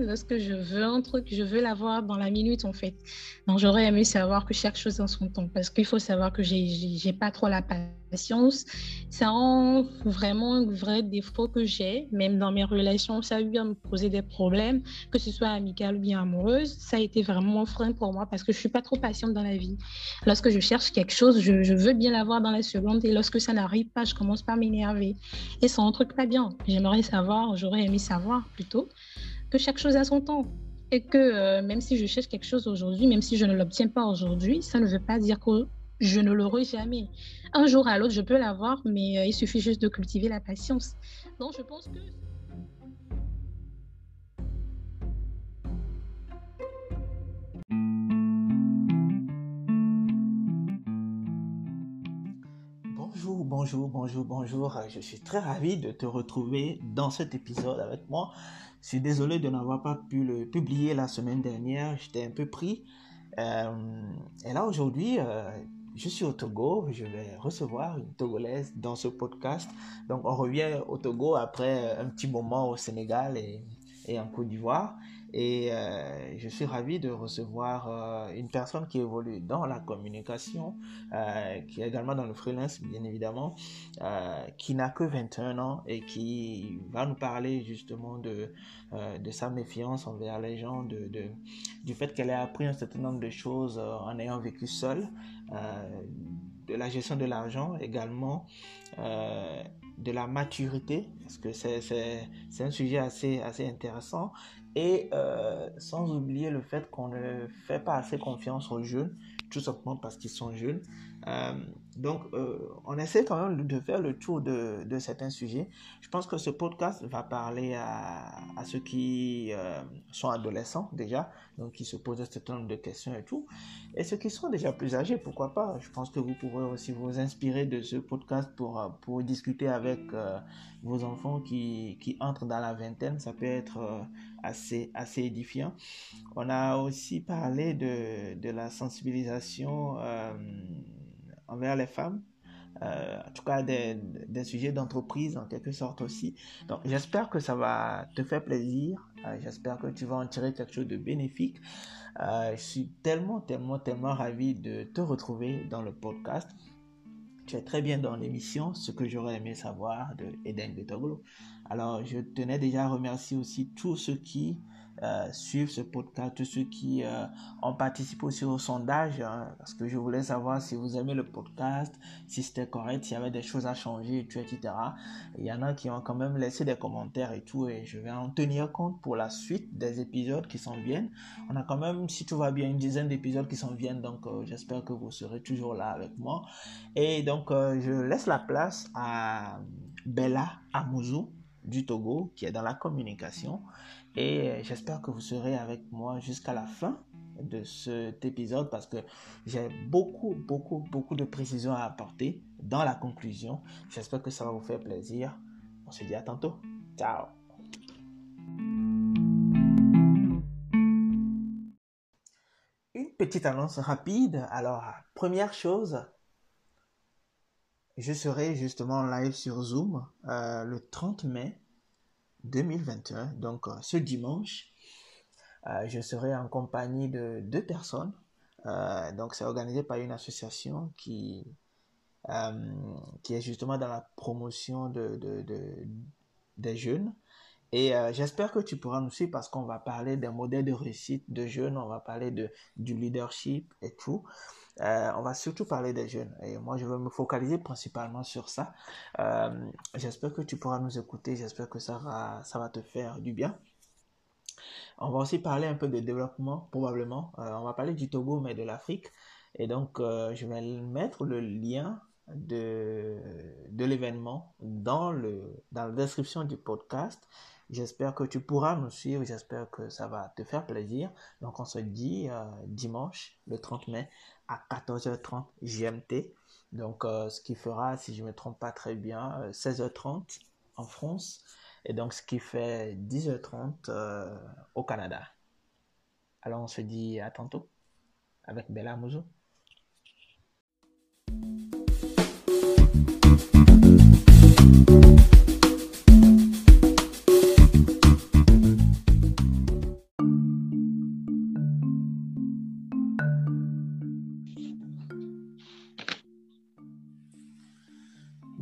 Lorsque je veux un truc, je veux l'avoir dans la minute, en fait. Donc, j'aurais aimé savoir que chaque chose en son temps. Parce qu'il faut savoir que j'ai pas trop la patience. Rend vraiment un vrai défaut que j'ai. Même dans mes relations, ça a eu à me poser des problèmes, que ce soit amical ou bien amoureuse. Ça a été vraiment un frein pour moi parce que je suis pas trop patiente dans la vie. Lorsque je cherche quelque chose, je, je veux bien l'avoir dans la seconde. Et lorsque ça n'arrive pas, je commence par m'énerver. Et c'est un truc pas bien. J'aimerais savoir, j'aurais aimé savoir plutôt, que chaque chose a son temps. Et que euh, même si je cherche quelque chose aujourd'hui, même si je ne l'obtiens pas aujourd'hui, ça ne veut pas dire que je ne l'aurai jamais. Un jour à l'autre, je peux l'avoir, mais euh, il suffit juste de cultiver la patience. Donc, je pense que... Bonjour, bonjour, bonjour, bonjour. Je suis très ravi de te retrouver dans cet épisode avec moi. Je suis désolé de n'avoir pas pu le publier la semaine dernière. J'étais un peu pris. Euh, et là, aujourd'hui, euh, je suis au Togo. Je vais recevoir une Togolaise dans ce podcast. Donc, on revient au Togo après un petit moment au Sénégal et, et en Côte d'Ivoire. Et euh, je suis ravi de recevoir euh, une personne qui évolue dans la communication, euh, qui est également dans le freelance, bien évidemment, qui n'a que 21 ans et qui va nous parler justement de, de sa méfiance envers les gens, de, de du fait qu'elle a appris un certain nombre de choses en ayant vécu seule, de la gestion de l'argent également de la maturité, parce que c'est un sujet assez, assez intéressant, et euh, sans oublier le fait qu'on ne fait pas assez confiance aux jeunes, tout simplement parce qu'ils sont jeunes. Euh, donc, euh, on essaie quand même de faire le tour de, certains sujets. Je pense que ce podcast va parler à, ceux qui sont adolescents déjà, donc qui se posent un certain nombre de questions et tout. Et ceux qui sont déjà plus âgés, pourquoi pas? Je pense que vous pourrez aussi vous inspirer de ce podcast pour, pour discuter avec vos enfants qui, qui entrent dans la vingtaine. Ça peut être assez, assez édifiant. On a aussi parlé de, de la sensibilisation envers les femmes, euh, en tout cas des, des sujets d'entreprise en quelque sorte aussi. Donc j'espère que ça va te faire plaisir, euh, j'espère que tu vas en tirer quelque chose de bénéfique. Euh, je suis tellement, tellement, tellement ravi de te retrouver dans le podcast. Tu es très bien dans l'émission, ce que j'aurais aimé savoir de Eden Betoglo. Alors je tenais déjà à remercier aussi tous ceux qui euh, suivre ce podcast, tous ceux qui euh, ont participé aussi au sondage, hein, parce que je voulais savoir si vous aimez le podcast, si c'était correct, s'il y avait des choses à changer, etc. Il y en a qui ont quand même laissé des commentaires et tout, et je vais en tenir compte pour la suite des épisodes qui s'en viennent. On a quand même, si tout va bien, une dizaine d'épisodes qui s'en viennent, donc euh, j'espère que vous serez toujours là avec moi. Et donc, je laisse la place à Bella Amouzou du Togo, qui est dans la communication. Et j'espère que vous serez avec moi jusqu'à la fin de cet épisode parce que j'ai beaucoup, beaucoup, beaucoup de précisions à apporter dans la conclusion. J'espère que ça va vous faire plaisir. On se dit à tantôt. Ciao. Une petite annonce rapide. Alors, première chose, je serai justement live sur Zoom euh, le 30 mai 2021, donc euh, ce dimanche. Euh, je serai en compagnie de deux personnes. Donc c'est organisé par une association qui, qui est justement dans la promotion de, de, de des jeunes. Et euh, j'espère que tu pourras nous suivre parce qu'on va parler des modèles de réussite de jeunes, on va parler de, du leadership et tout. Euh, on va surtout parler des jeunes. Et moi, je vais me focaliser principalement sur ça. Euh, j'espère que tu pourras nous écouter. J'espère que ça va, ça va te faire du bien. On va aussi parler un peu de développement, probablement. On va parler du Togo, mais de l'Afrique. Et donc, je vais mettre le lien de, de l'événement dans, dans la description du podcast. J'espère que tu pourras nous suivre. J'espère que ça va te faire plaisir. Donc, on se dit euh, dimanche, le 30 mai, à 14h30 GMT. Donc, euh, ce qui fera, si je ne me trompe pas très bien, euh, 16h30 en France. Et donc, ce qui fait 10h30 euh, au Canada. Alors, on se dit à tantôt avec Bella Mouzou.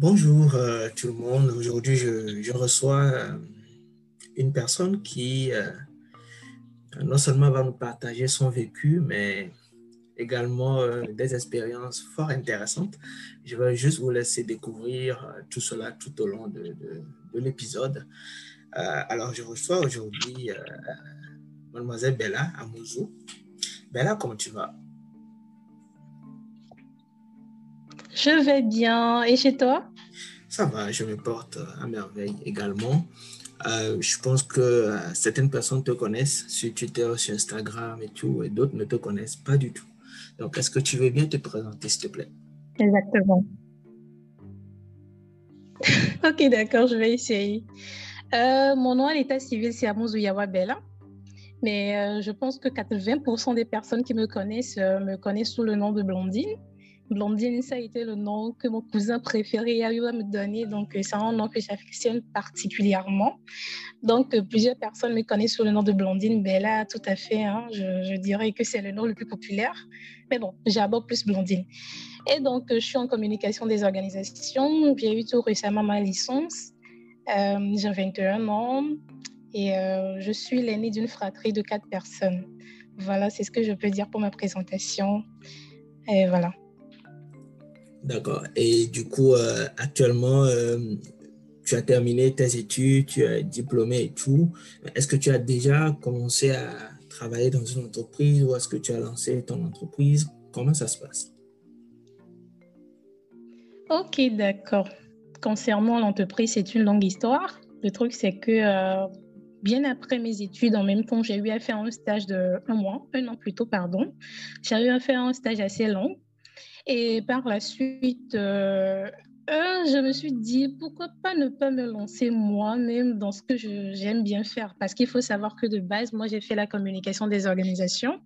Bonjour euh, tout le monde. Aujourd'hui, je, reçois euh, une personne qui euh, non seulement va nous partager son vécu, mais également des expériences fort intéressantes. Je vais juste vous laisser découvrir tout cela tout au long de, de l'épisode. alors, je reçois aujourd'hui mademoiselle Bella Amouzou. Bella, comment tu vas? Je vais bien. Et chez toi? Ça va, je me porte à merveille également. Euh, je pense que euh, certaines personnes te connaissent sur Twitter, sur Instagram et tout, et d'autres ne te connaissent pas du tout. Donc, est-ce que tu veux bien te présenter, s'il te plaît? Exactement. ok, d'accord, je vais essayer. Euh, mon nom à l'état civil, c'est Amouzou Bella. Mais je pense que 80% des personnes qui me connaissent me connaissent sous le nom de Blondine. Blondine, ça a été le nom que mon cousin préféré a eu à me donner. Donc, euh, c'est un nom que j'affectionne particulièrement. Donc, euh, plusieurs personnes me connaissent sous le nom de Blondine. Mais là, tout à fait, hein, je, dirais que c'est le nom le plus populaire. Mais bon, j'aborde plus Blondine. Et donc, euh, je suis en communication des organisations. J'ai eu tout récemment ma licence. J'ai 21 ans et je suis l'aînée d'une fratrie de quatre personnes. Voilà, c'est ce que je peux dire pour ma présentation. Et voilà. D'accord. Et du coup, euh, actuellement, euh, tu as terminé tes études, tu es diplômé et tout. Est-ce que tu as déjà commencé à travailler dans une entreprise ou est-ce que tu as lancé ton entreprise? Comment ça se passe? Ok, d'accord. Concernant l'entreprise, c'est une longue histoire. Le truc, c'est que euh, bien après mes études, en même temps, j'ai eu à faire un stage de un mois, un an plutôt, pardon. J'ai eu à faire un stage assez long et par la suite, euh, je me suis dit, pourquoi pas ne pas me lancer moi-même dans ce que j'aime bien faire? Parce qu'il faut savoir que de base, moi, j'ai fait la communication des organisations.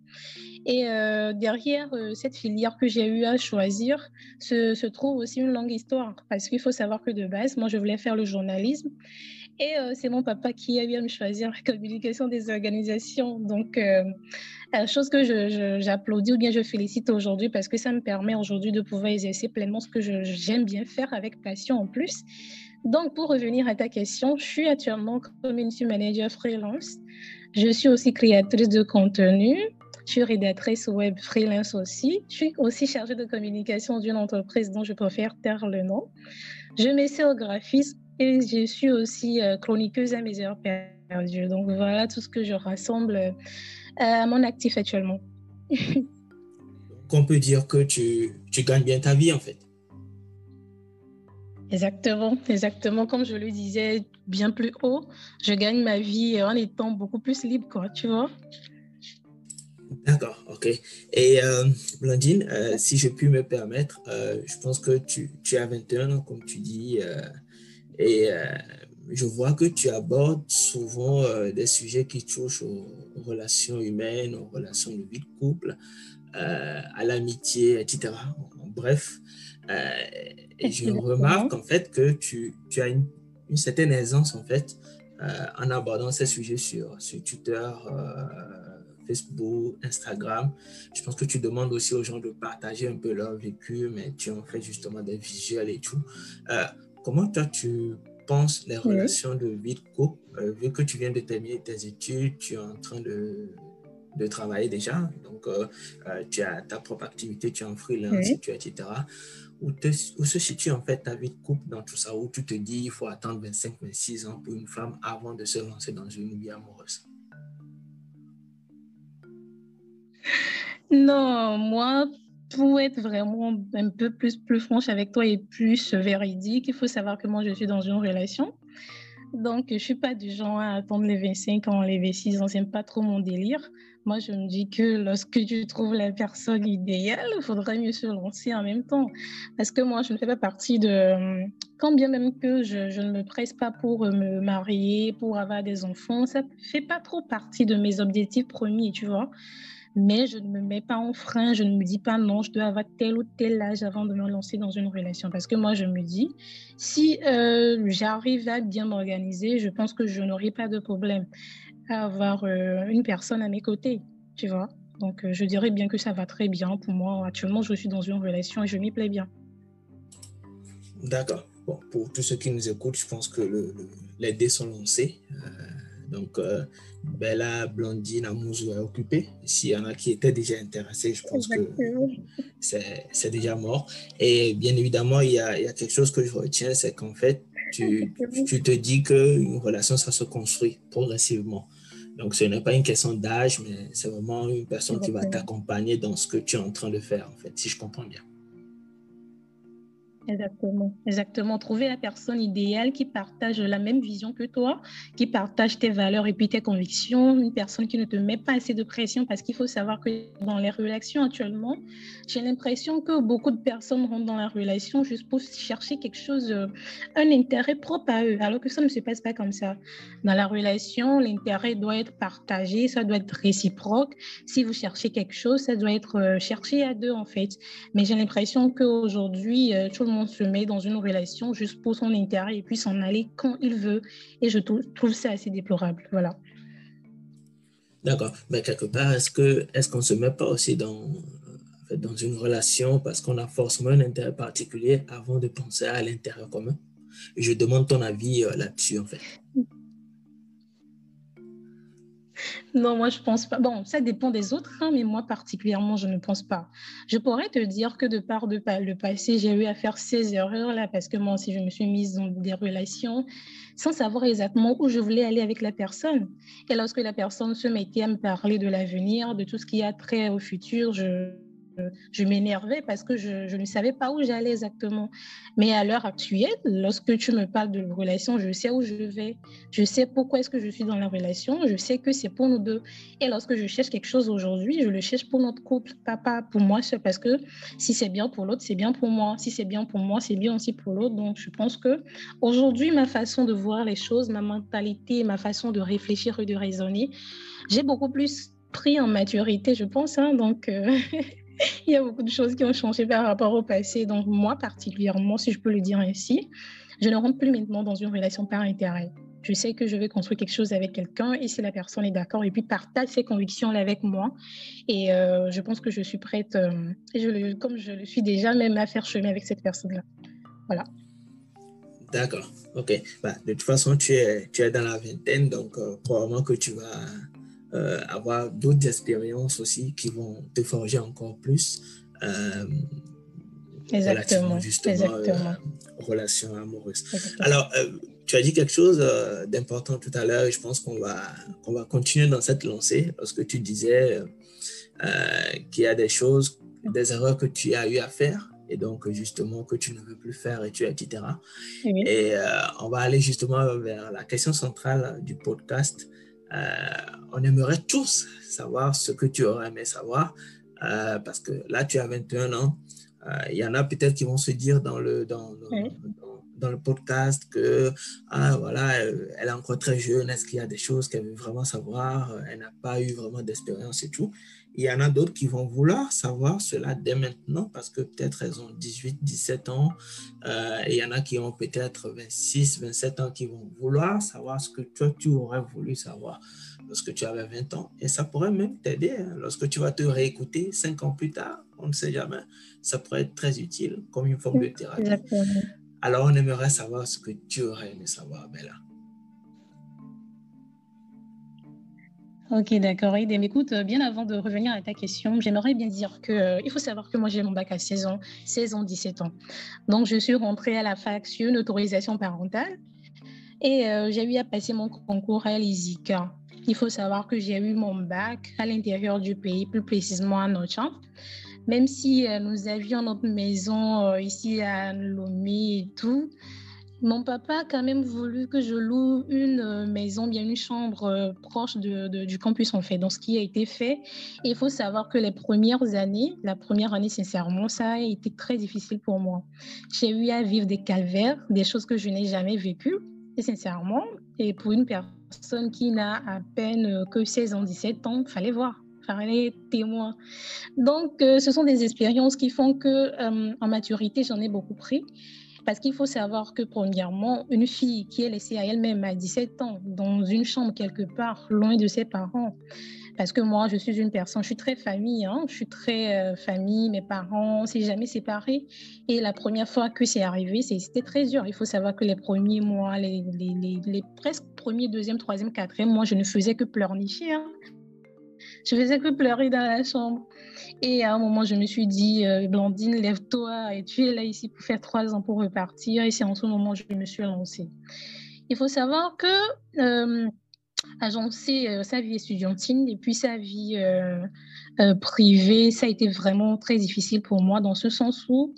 Et euh, derrière euh, cette filière que j'ai eu à choisir se, se, trouve aussi une longue histoire. Parce qu'il faut savoir que de base, moi, je voulais faire le journalisme. Et euh, c'est mon papa qui a eu à me choisir la communication des organisations. Donc, euh, la chose que j'applaudis ou bien je félicite aujourd'hui parce que ça me permet aujourd'hui de pouvoir exercer pleinement ce que j'aime bien faire avec passion en plus. Donc, pour revenir à ta question, je suis actuellement community manager freelance. Je suis aussi créatrice de contenu. Je suis rédactrice web freelance aussi. Je suis aussi chargée de communication d'une entreprise dont je préfère taire le nom. Je m'essaie au graphisme et je suis aussi euh, chroniqueuse à mes heures perdues. Donc voilà tout ce que je rassemble euh, à mon actif actuellement. On peut dire que tu, tu gagnes bien ta vie en fait. Exactement, exactement. Comme je le disais bien plus haut, je gagne ma vie en étant beaucoup plus libre, quoi, tu vois. D'accord, ok. Et euh, Blandine, si je puis me permettre, je pense que tu, tu as 21 ans, comme tu dis, et euh, je vois que tu abordes souvent euh, des sujets qui touchent aux, relations humaines, aux relations de vie de couple, euh, à l'amitié, etc. Bref, et je remarque en fait que tu, tu as une, une, certaine aisance en fait en abordant ces sujets sur, sur Twitter, Facebook, Instagram. Je pense que tu demandes aussi aux gens de partager un peu leur vécu, mais tu en fais justement des visuels et tout. Comment toi, tu penses les relations de vie de couple, euh, vu que tu viens de terminer tes études, tu es en train de, de travailler déjà, donc euh, euh, tu as ta propre activité, tu es en freelance, tu etc. Où, où, se situe en fait ta vie de couple dans tout ça, où tu te dis il faut attendre 25, 26 ans pour une femme avant de se lancer dans une vie amoureuse? Non, moi, pour être vraiment un peu plus, plus franche avec toi et plus véridique, il faut savoir que moi, je suis dans une relation. Donc, je ne suis pas du genre à attendre les 25 ans, les 26 ans, c'est pas trop mon délire. Moi, je me dis que lorsque tu trouves la personne idéale, il faudrait mieux se lancer en même temps. Parce que moi, je ne fais pas partie de... Quand bien même que je, je ne me presse pas pour me marier, pour avoir des enfants, ça ne fait pas trop partie de mes objectifs premiers, tu vois mais je ne me mets pas en frein, je ne me dis pas non, je dois avoir tel ou tel âge avant de me lancer dans une relation. Parce que moi, je me dis, si euh, j'arrive à bien m'organiser, je pense que je n'aurai pas de problème à avoir euh, une personne à mes côtés, tu vois. Donc, euh, je dirais bien que ça va très bien pour moi. Actuellement, je suis dans une relation et je m'y plais bien. D'accord. Bon, pour tous ceux qui nous écoutent, je pense que le, les dés sont lancés. Donc, euh, Bella, Blondine, Amouzou est occupé. S'il y en a qui étaient déjà intéressés, je pense que c'est déjà mort. Et bien évidemment, il y, a, il y a quelque chose que je retiens, c'est qu'en fait, tu, tu, te dis qu'une relation, ça se construit progressivement. Donc, ce n'est pas une question d'âge, mais c'est vraiment une personne qui va t'accompagner dans ce que tu es en train de faire, en fait, si je comprends bien. Exactement, exactement. Trouver la personne idéale qui partage la même vision que toi, qui partage tes valeurs et puis tes convictions, une personne qui ne te met pas assez de pression parce qu'il faut savoir que dans les relations actuellement, j'ai l'impression que beaucoup de personnes rentrent dans la relation juste pour chercher quelque chose, euh, un intérêt propre à eux, alors que ça ne se passe pas comme ça. Dans la relation, l'intérêt doit être partagé, ça doit être réciproque. Si vous cherchez quelque chose, ça doit être euh, cherché à deux en fait. Mais j'ai l'impression qu'aujourd'hui, euh, tout monde se met dans une relation juste pour son intérêt et puis s'en aller quand il veut. Et je trouve ça assez déplorable. Voilà. D'accord. Mais quelque part, est-ce que est-ce qu'on se met pas aussi dans dans une relation parce qu'on a forcément un intérêt particulier avant de penser à l'intérêt commun? Je demande ton avis euh, là-dessus en fait. Non, moi, je pense pas. Bon, ça dépend des autres, hein, mais moi, particulièrement, je ne pense pas. Je pourrais te dire que de par de, le passé, j'ai eu à faire ces erreurs-là parce que moi aussi, je me suis mise dans des relations sans savoir exactement où je voulais aller avec la personne. Et lorsque la personne se mettait à me parler de l'avenir, de tout ce qui a trait au futur, je je m'énervais parce que je, ne savais pas où j'allais exactement. Mais à l'heure actuelle, lorsque tu me parles de relation, je sais où je vais. Je sais pourquoi est-ce que je suis dans la relation. Je sais que c'est pour nous deux. Et lorsque je cherche quelque chose aujourd'hui, je le cherche pour notre couple, pas, pour moi seul. Parce que si c'est bien pour l'autre, c'est bien pour moi. Si c'est bien pour moi, c'est bien aussi pour l'autre. Donc, je pense que aujourd'hui, ma façon de voir les choses, ma mentalité, ma façon de réfléchir et de raisonner, j'ai beaucoup plus pris en maturité, je pense. Hein. donc, euh, il y a beaucoup de choses qui ont changé par rapport au passé. Donc, moi, particulièrement, si je peux le dire ainsi, je ne rentre plus maintenant dans une relation par intérêt. Je sais que je vais construire quelque chose avec quelqu'un et si la personne est d'accord et puis partage ses convictions avec moi. Et euh, je pense que je suis prête, euh, je comme je le suis déjà, même à faire chemin avec cette personne-là. Voilà. D'accord, ok. Bah, de toute façon, tu es, tu es dans la vingtaine, donc euh, probablement que tu vas euh, avoir d'autres expériences aussi qui vont te forger encore plus. Euh, exactement. Justement, exactement. Euh, relation amoureuse. Alors, tu as dit quelque chose d'important tout à l'heure et je pense qu'on va, qu'on va continuer dans cette lancée lorsque tu disais qu'il y a des choses, des erreurs que tu as eu à faire et donc justement que tu ne veux plus faire et tu etc. Et on va aller justement vers la question centrale du podcast euh, on aimerait tous savoir ce que tu aurais aimé savoir, euh, parce que là, tu as 21 ans. Euh, il y en a peut-être qui vont se dire dans le, dans, dans, le podcast que, ah, voilà, elle est encore très jeune, est-ce qu'il y a des choses qu'elle veut vraiment savoir, elle n'a pas eu vraiment d'expérience et tout. Il y en a d'autres qui vont vouloir savoir cela dès maintenant parce que peut-être elles ont 18, 17 ans. et il y en a qui ont peut-être 26, 27 ans qui vont vouloir savoir ce que toi, tu aurais voulu savoir lorsque tu avais 20 ans. Et ça pourrait même t'aider hein. lorsque tu vas te réécouter 5 ans plus tard. On ne sait jamais. Ça pourrait être très utile comme une forme de thérapie. Alors, on aimerait savoir ce que tu aurais aimé savoir, Bella. Ok, d'accord. écoute, euh, bien avant de revenir à ta question, j'aimerais bien dire que euh, il faut savoir que moi j'ai mon bac à 16 ans, 16 ans, 17 ans. Donc je suis rentrée à la fac sur une autorisation parentale et euh, j'ai eu à passer mon concours à l'ISICA. Il faut savoir que j'ai eu mon bac à l'intérieur du pays, plus précisément à Nochamp. Même si nous avions notre maison ici à Lomé et tout, mon papa a quand même voulu que je loue une euh, maison, bien une chambre euh, proche du campus en fait. Donc, ce qui a été fait, il faut savoir que les premières années, la première année, sincèrement, ça a été très difficile pour moi. J'ai eu à vivre des calvaires, des choses que je n'ai jamais vécues, et sincèrement, et pour une personne qui n'a à peine euh, que 16 ans, 17 ans, fallait voir fallait témoin. Donc, ce sont des expériences qui font que, en maturité, j'en ai beaucoup pris. Parce qu'il faut savoir que, premièrement, une fille qui est laissée à elle-même à 17 ans, dans une chambre quelque part, loin de ses parents, Parce que moi, je suis une personne, je suis très famille, hein, je suis très euh, famille, mes parents, on s'est jamais séparés. Et la première fois que c'est arrivé, c'était très dur. Il faut savoir que les premiers mois, les, presque premiers, deuxième, troisième, quatrième mois, je ne faisais que pleurnicher. Hein. Je faisais que pleurer dans la chambre. Et à un moment, je me suis dit, euh, Blandine, lève-toi et tu es là ici pour faire trois ans pour repartir. Et c'est en ce moment que je me suis lancée. Il faut savoir que euh, agencer euh, sa vie étudiantine et puis sa vie euh, euh, privée, ça a été vraiment très difficile pour moi dans ce sens où,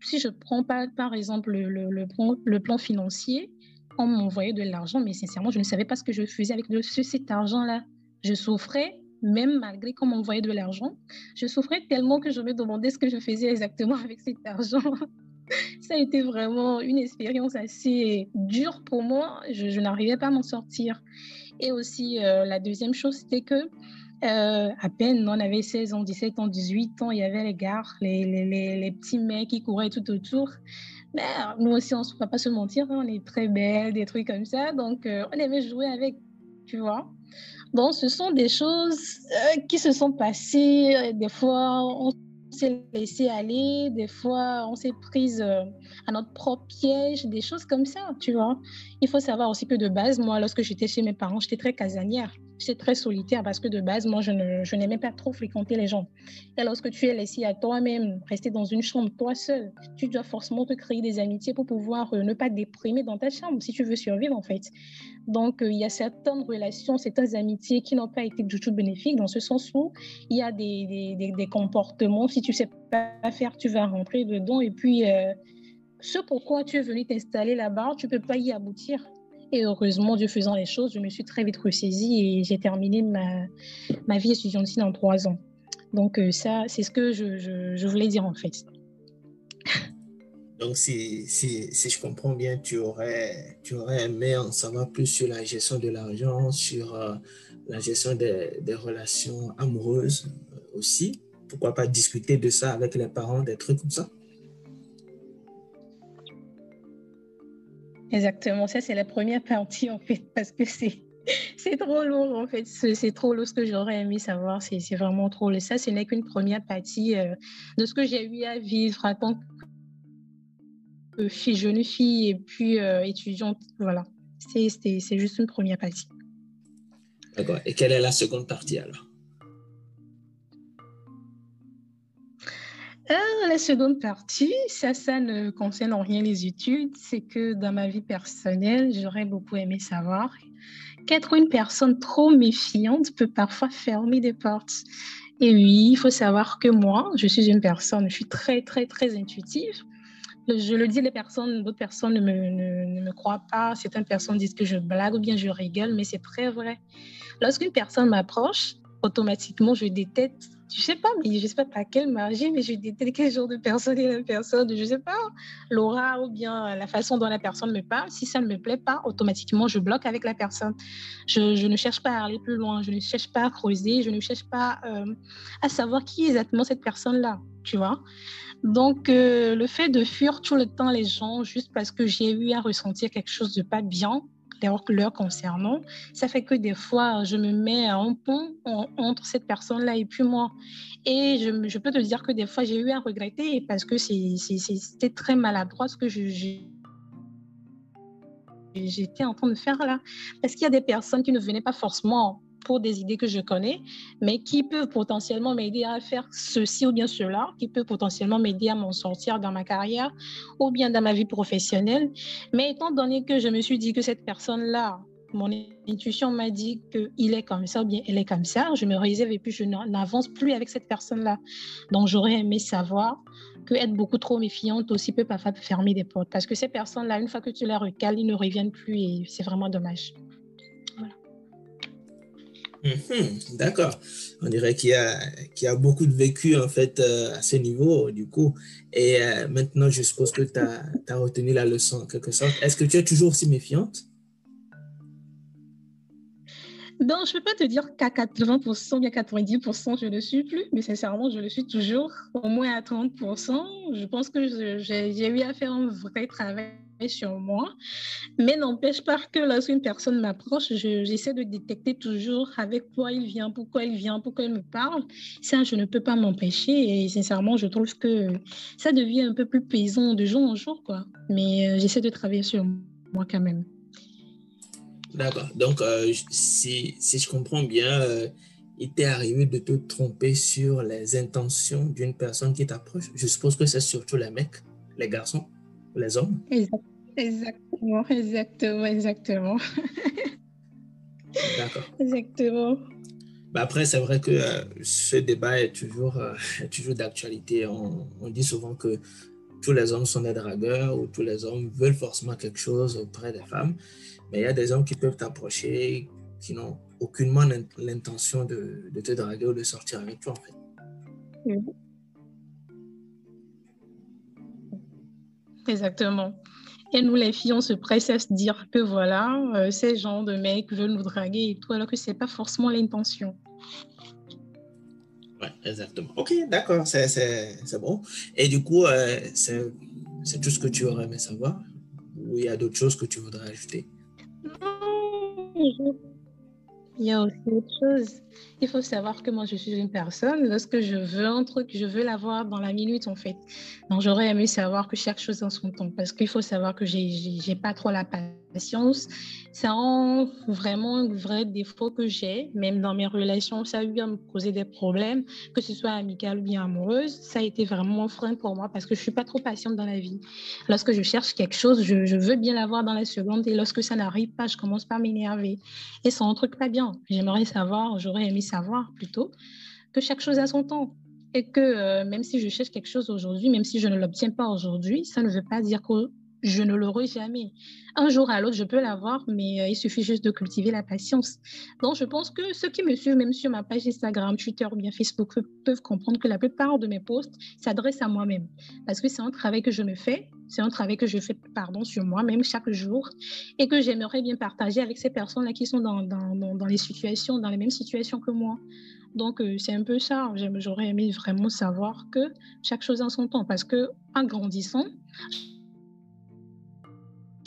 si je prends par exemple le, plan, financier, on m'envoyait de l'argent, mais sincèrement, je ne savais pas ce que je faisais avec cet argent-là. Je souffrais, même malgré qu'on m'envoyait de l'argent, je souffrais tellement que je me demandais ce que je faisais exactement avec cet argent. ça a été vraiment une expérience assez dure pour moi. Je, n'arrivais pas à m'en sortir. Et aussi, euh, la deuxième chose, c'était que euh, à peine on avait 16 ans, 17 ans, 18 ans, il y avait les gars, les, petits mecs qui couraient tout autour. Mais nous aussi, on ne va pas se mentir, hein, on est très belles, des trucs comme ça. Donc, euh, on aimait jouer avec, tu vois. Donc, ce sont des choses qui se sont passées. Des fois, on s'est laissé aller, des fois on s'est prise euh, à notre propre piège, des choses comme ça, tu vois. Il faut savoir aussi que de base, moi, lorsque j'étais chez mes parents, j'étais très casanière, j'étais très solitaire parce que de base, moi, je, ne, je n'aimais pas trop fréquenter les gens. Et lorsque tu es laissé à toi-même, rester dans une chambre, toi seul, tu dois forcément te créer des amitiés pour pouvoir euh, ne pas déprimer dans ta chambre si tu veux survivre, en fait. Donc, euh, il y a certaines relations, certaines amitiés qui n'ont pas été du tout bénéfiques dans ce sens où il y a des, des, des, comportements, si tu sais pas faire, tu vas rentrer dedans. Et puis, euh, ce pourquoi tu es venu t'installer là-bas, tu peux pas y aboutir. Et heureusement, Dieu faisant les choses, je me suis très vite ressaisie et j'ai terminé ma, ma vie étudiantine en trois ans. Donc, euh, ça, c'est ce que je, je, voulais dire en fait. Donc, si, si, si, je comprends bien, tu aurais, tu aurais aimé en savoir plus sur la gestion de l'argent, sur euh, la gestion des, des, relations amoureuses euh, aussi. Pourquoi pas discuter de ça avec les parents, des trucs comme ça? Exactement, ça c'est la première partie en fait, parce que c'est c'est trop lourd en fait, c'est trop lourd ce que j'aurais aimé savoir, c'est vraiment trop lourd. Ça, ce n'est qu'une première partie euh, de ce que j'ai eu à vivre en tant fille, jeune fille et puis euh, étudiante. Voilà, c'est juste une première partie. D'accord. Et quelle est la seconde partie alors? Euh, La seconde partie, ça, ça ne concerne en rien les études. C'est que dans ma vie personnelle, j'aurais beaucoup aimé savoir qu'être une personne trop méfiante peut parfois fermer des portes. Et oui, il faut savoir que moi, je suis une personne, je suis très, très, très intuitive je le dis, les personnes, d'autres personnes ne me, ne, me, croient pas. Certaines personnes disent que je blague ou bien je rigole, mais c'est très vrai. Lorsqu'une personne m'approche, automatiquement, je détecte, je sais pas, mais je sais pas par quelle magie, mais je détecte quel genre de personne est la personne, je sais pas, l'aura ou bien la façon dont la personne me parle. Si ça ne me plaît pas, automatiquement, je bloque avec la personne. Je, je ne cherche pas à aller plus loin, je ne cherche pas à creuser, je ne cherche pas euh, à savoir qui est exactement cette personne-là, tu vois. Donc, euh, le fait de fuir tout le temps les gens juste parce que j'ai eu à ressentir quelque chose de pas bien leur, concernant, ça fait que des fois, je me mets en pont entre cette personne-là et puis moi. Et je, je, peux te dire que des fois, j'ai eu à regretter parce que c'était très maladroit ce que j'étais en train de faire là. Parce qu'il y a des personnes qui ne venaient pas forcément pour des idées que je connais, mais qui peuvent potentiellement m'aider à faire ceci ou bien cela, qui peut potentiellement m'aider à m'en sortir dans ma carrière ou bien dans ma vie professionnelle. Mais étant donné que je me suis dit que cette personne-là, mon intuition m'a dit qu'il est comme ça ou bien elle est comme ça, je me réserve et puis je n'avance plus avec cette personne-là. Donc j'aurais aimé savoir que être beaucoup trop méfiante aussi peut parfois fermer des portes parce que ces personnes-là, une fois que tu les recales, ils ne reviennent plus et c'est vraiment dommage. Mhm, d'accord. On dirait qu'il y, a, qu'il y a beaucoup de vécu en fait euh, à ce niveau du coup. Et euh, maintenant, je suppose que tu as, retenu la leçon en quelque sorte. Est-ce que tu es toujours aussi méfiante? Donc, je ne peux pas te dire qu'à 80%, bien 90%, je ne le suis plus, mais sincèrement, je le suis toujours, au moins à 30%. Je pense que j'ai eu à faire un vrai travail sur moi, mais n'empêche pas que lorsqu'une personne m'approche, j'essaie de détecter toujours avec quoi il vient, pourquoi il vient, pourquoi il me parle. Ça, je ne peux pas m'empêcher et sincèrement, je trouve que ça devient un peu plus pesant de jour en jour, quoi. Mais euh, j'essaie de travailler sur moi quand même. D'accord. Donc, euh, si, si, je comprends bien, euh, il t'est arrivé de te tromper sur les intentions d'une personne qui t'approche. Je suppose que c'est surtout les mecs, les garçons, les hommes. Exactement, exactement, exactement. D'accord. Exactement. Bah après, c'est vrai que euh, ce débat est toujours, toujours d'actualité. On, on, dit souvent que tous les hommes sont des dragueurs ou tous les hommes veulent forcément quelque chose auprès des femmes. Mais il y a des hommes qui peuvent t'approcher, qui n'ont aucunement l'intention de, te draguer ou de sortir avec toi, en fait. Exactement. Et nous, les filles, on se presse à se dire que voilà, euh, ces gens de mecs veulent nous draguer et tout, alors que ce n'est pas forcément l'intention. Oui, exactement. Ok, d'accord, c'est bon. Et du coup, euh, c'est tout ce que tu aurais aimé savoir? Ou il y a d'autres choses que tu voudrais ajouter? Il y a aussi autre chose. Il faut savoir que moi, je suis une personne, lorsque je veux un truc, je veux l'avoir dans la minute, en fait. Donc, j'aurais aimé savoir que chaque chose en son temps, parce qu'il faut savoir que j'ai pas trop la patience. C'est vraiment un vrai défaut que j'ai, même dans mes relations, ça a eu à me causer des problèmes, que ce soit amical ou bien amoureuse. Ça a été vraiment un frein pour moi, parce que je suis pas trop patiente dans la vie. Lorsque je cherche quelque chose, je, je veux bien l'avoir dans la seconde, et lorsque ça n'arrive pas, je commence par m'énerver. Et c'est un truc pas bien. J'aimerais savoir, j'aurais aimé savoir plutôt que chaque chose a son temps et que euh, même si je cherche quelque chose aujourd'hui, même si je ne l'obtiens pas aujourd'hui, ça ne veut pas dire que je ne l'aurai jamais. Un jour à l'autre, je peux l'avoir, mais euh, il suffit juste de cultiver la patience. Donc, je pense que ceux qui me suivent, même sur ma page Instagram, Twitter ou bien Facebook, peuvent comprendre que la plupart de mes posts s'adressent à moi-même. Parce que c'est un travail que je me fais, c'est un travail que je fais pardon, sur moi-même chaque jour et que j'aimerais bien partager avec ces personnes-là qui sont dans, dans, dans, les situations, dans les mêmes situations que moi. Donc, euh, c'est un peu ça. J'aurais aimé vraiment savoir que chaque chose en son temps. Parce que en grandissant,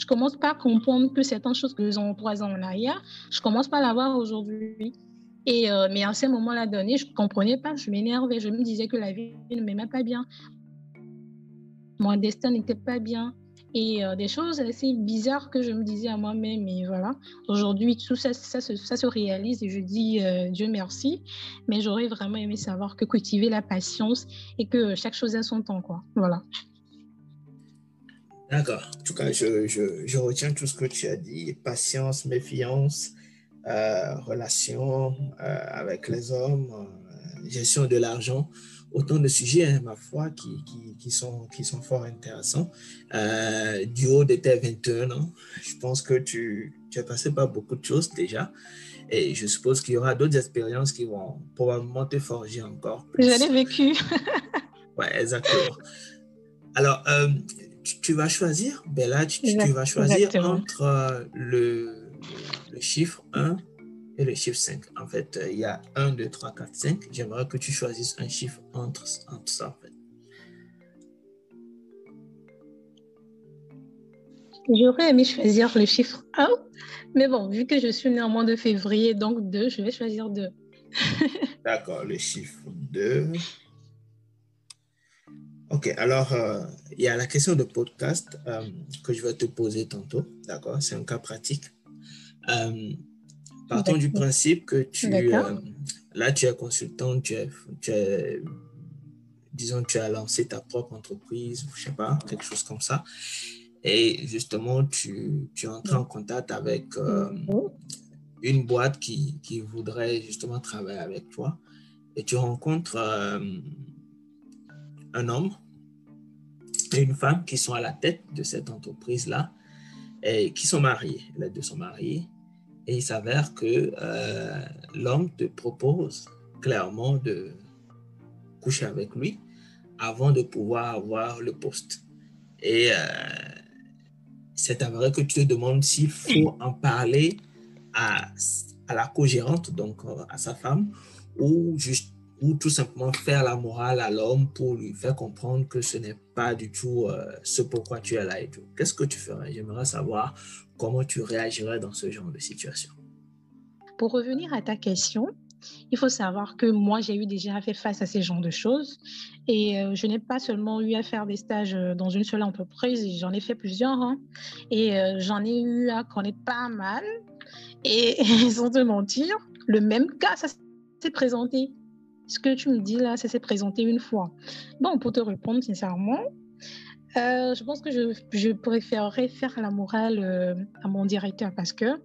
je commence pas à comprendre que certaines choses que ont trois ans en arrière, je commence pas à l'avoir aujourd'hui. Et euh, mais à ce moment-là donné, je comprenais pas, je m'énervais, je me disais que la vie ne m'aimait pas bien, mon destin n'était pas bien et euh, des choses assez bizarres que je me disais à moi-même. Et voilà, aujourd'hui, tout ça, se réalise et je dis euh, Dieu merci. Mais j'aurais vraiment aimé savoir que cultiver la patience et que chaque chose a son temps, quoi. Voilà. D'accord. En tout cas, je, je, je, retiens tout ce que tu as dit. Patience, méfiance, euh, relation euh, avec les hommes, euh, gestion de l'argent. Autant de sujets, hein, ma foi, qui, qui, qui, sont, qui sont fort intéressants. du haut de tes 21 ans, je pense que tu, tu as passé par beaucoup de choses déjà. Et je suppose qu'il y aura d'autres expériences qui vont probablement te forger encore plus. J'en ai vécu. ouais, exactement. Alors, tu, vas choisir, ben là, tu, vas choisir entre euh, le, le, chiffre 1 et le chiffre 5. En fait, euh, il y a 1, 2, 3, 4, 5. J'aimerais que tu choisisses un chiffre entre, entre ça, en fait. J'aurais aimé choisir le chiffre 1, mais bon, vu que je suis né en mois de février, donc 2, je vais choisir 2. D'accord, le chiffre 2. Ok, alors euh, il y a la question de podcast euh, que je vais te poser tantôt, d'accord? C'est un cas pratique. Euh, partons du principe que tu, là, tu es consultant, tu es, disons, tu as lancé ta propre entreprise, je sais pas, quelque chose comme ça. Et justement, tu, tu es entré en contact avec une boîte qui, qui voudrait justement travailler avec toi. Et tu rencontres un homme et une femme qui sont à la tête de cette entreprise-là et qui sont mariés. Les deux sont mariés. Et il s'avère que euh, l'homme te propose clairement de coucher avec lui avant de pouvoir avoir le poste. Et euh, c'est avéré que tu te demandes s'il faut en parler à, à la co-gérante, donc à sa femme, ou juste ou tout simplement faire la morale à l'homme pour lui faire comprendre que ce n'est pas du tout ce pourquoi tu es là et tout. Qu'est-ce que tu ferais? J'aimerais savoir comment tu réagirais dans ce genre de situation. Pour revenir à ta question, il faut savoir que moi, j'ai eu déjà fait face à ces genres de choses. Et euh, je n'ai pas seulement eu à faire des stages euh, dans une seule entreprise, j'en ai fait plusieurs. Hein. et euh, j'en ai eu à connaître pas mal. Et sans te mentir, le même cas, ça s'est présenté. Ce que tu me dis là, ça s'est présenté une fois. Bon, pour te répondre sincèrement, je pense que je, je, préférerais faire la morale à mon directeur parce que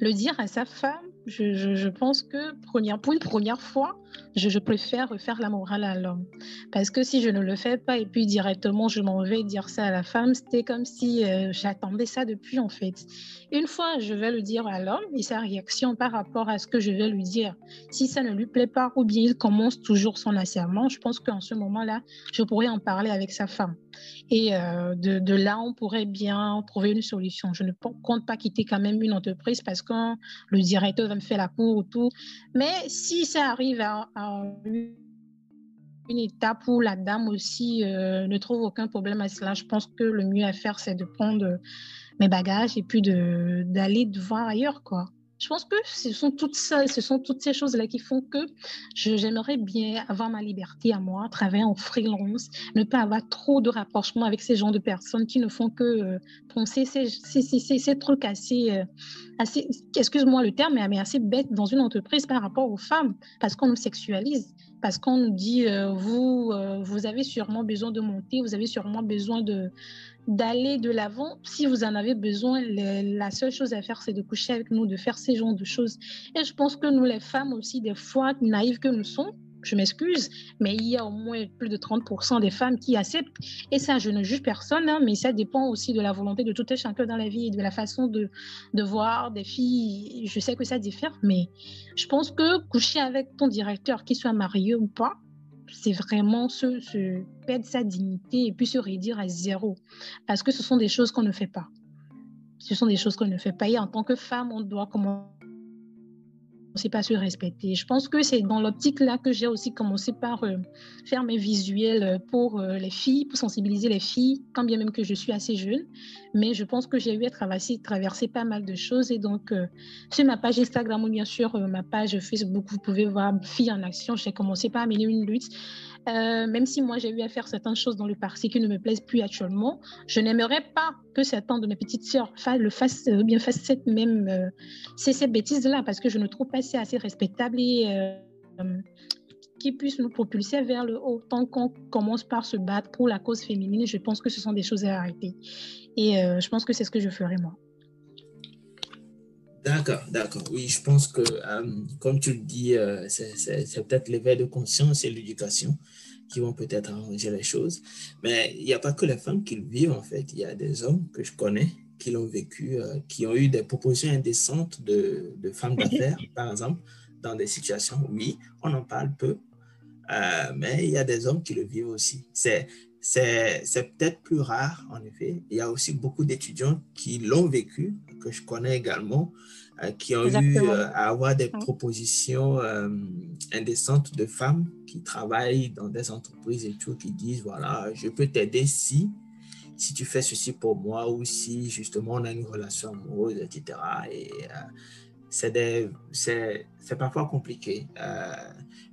le dire à sa femme, je, pense que première, pour une première fois, je, préfère faire la morale à l'homme. Parce que si je ne le fais pas et puis directement je m'en vais dire ça à la femme, c'était comme si euh, j'attendais ça depuis en fait. Une fois, je vais le dire à l'homme et sa réaction par rapport à ce que je vais lui dire, si ça ne lui plaît pas ou bien il commence toujours son asserment, je pense qu'en ce moment-là, je pourrais en parler avec sa femme. Et euh, de, là, on pourrait bien trouver une solution. Je ne compte pas quitter quand même une entreprise parce que le directeur va me faire la cour ou tout. Mais si ça arrive à une étape où la dame aussi euh, ne trouve aucun problème à cela, je pense que le mieux à faire, c'est de prendre mes bagages et puis d'aller voir ailleurs, quoi. Je pense que ce sont toutes ces choses-là qui font que j'aimerais bien avoir ma liberté à moi, travailler en freelance, ne pas avoir trop de rapprochement avec ces gens de personnes qui ne font que euh, penser ces, trucs assez, euh, assez excuse-moi le terme, mais assez bêtes dans une entreprise par rapport aux femmes, parce qu'on nous sexualise parce qu'on nous dit, euh, vous, vous avez sûrement besoin de monter, vous avez sûrement besoin de, d'aller de l'avant. Si vous en avez besoin, la seule chose à faire, c'est de coucher avec nous, de faire ces genres de choses. Et je pense que nous, les femmes aussi, des fois, naïves que nous sommes, je m'excuse, mais il y a au moins plus de 30% des femmes qui acceptent. Et ça, je ne juge personne, hein, mais ça dépend aussi de la volonté de tout un chacun dans la vie et de la façon de, de voir des filles. Je sais que ça diffère, mais je pense que coucher avec ton directeur, qu'il soit marié ou pas, c'est vraiment se, perdre sa dignité et puis se réduire à zéro. Parce que ce sont des choses qu'on ne fait pas. Ce sont des choses qu'on ne fait pas. Et en tant que femme, on doit comment sait pas se respecter. Je pense que c'est dans l'optique là que j'ai aussi commencé par euh, faire mes visuels pour euh, les filles, pour sensibiliser les filles, quand bien même que je suis assez jeune. Mais je pense que j'ai eu à traverser, traverser pas mal de choses. Et donc, euh, sur ma page Instagram ou bien sûr ma page Facebook, vous pouvez voir Filles en action. J'ai commencé par mener une lutte euh, même si moi j'ai eu à faire certaines choses dans le passé qui ne me plaisent plus actuellement, je n'aimerais pas que certains de mes petites sœurs le fassent, euh, fassent cette même, euh, ces, bêtises-là, parce que je ne trouve pas c'est assez respectable et qui puisse nous propulser vers le haut. Tant qu'on commence par se battre pour la cause féminine, je pense que ce sont des choses à arrêter. Et je pense que c'est ce que je ferai moi. D'accord, d'accord. Oui, je pense que, comme tu le dis, c'est peut-être l'éveil de conscience et l'éducation qui vont peut-être arranger les choses. Mais il n'y a pas que les femmes qui le vivent, en fait. Il y a des hommes que je connais qui l'ont vécu, euh, qui ont eu des propositions indécentes de, de femmes d'affaires, par exemple, dans des situations, oui, on en parle peu, euh, mais il y a des hommes qui le vivent aussi. C'est peut-être plus rare, en effet. Il y a aussi beaucoup d'étudiants qui l'ont vécu, que je connais également, euh, qui ont eu euh, à avoir des propositions euh, indécentes de femmes qui travaillent dans des entreprises et tout, qui disent, voilà, je peux t'aider si, si tu fais ceci pour moi ou si justement on a une relation amoureuse, etc. Et c'est parfois compliqué.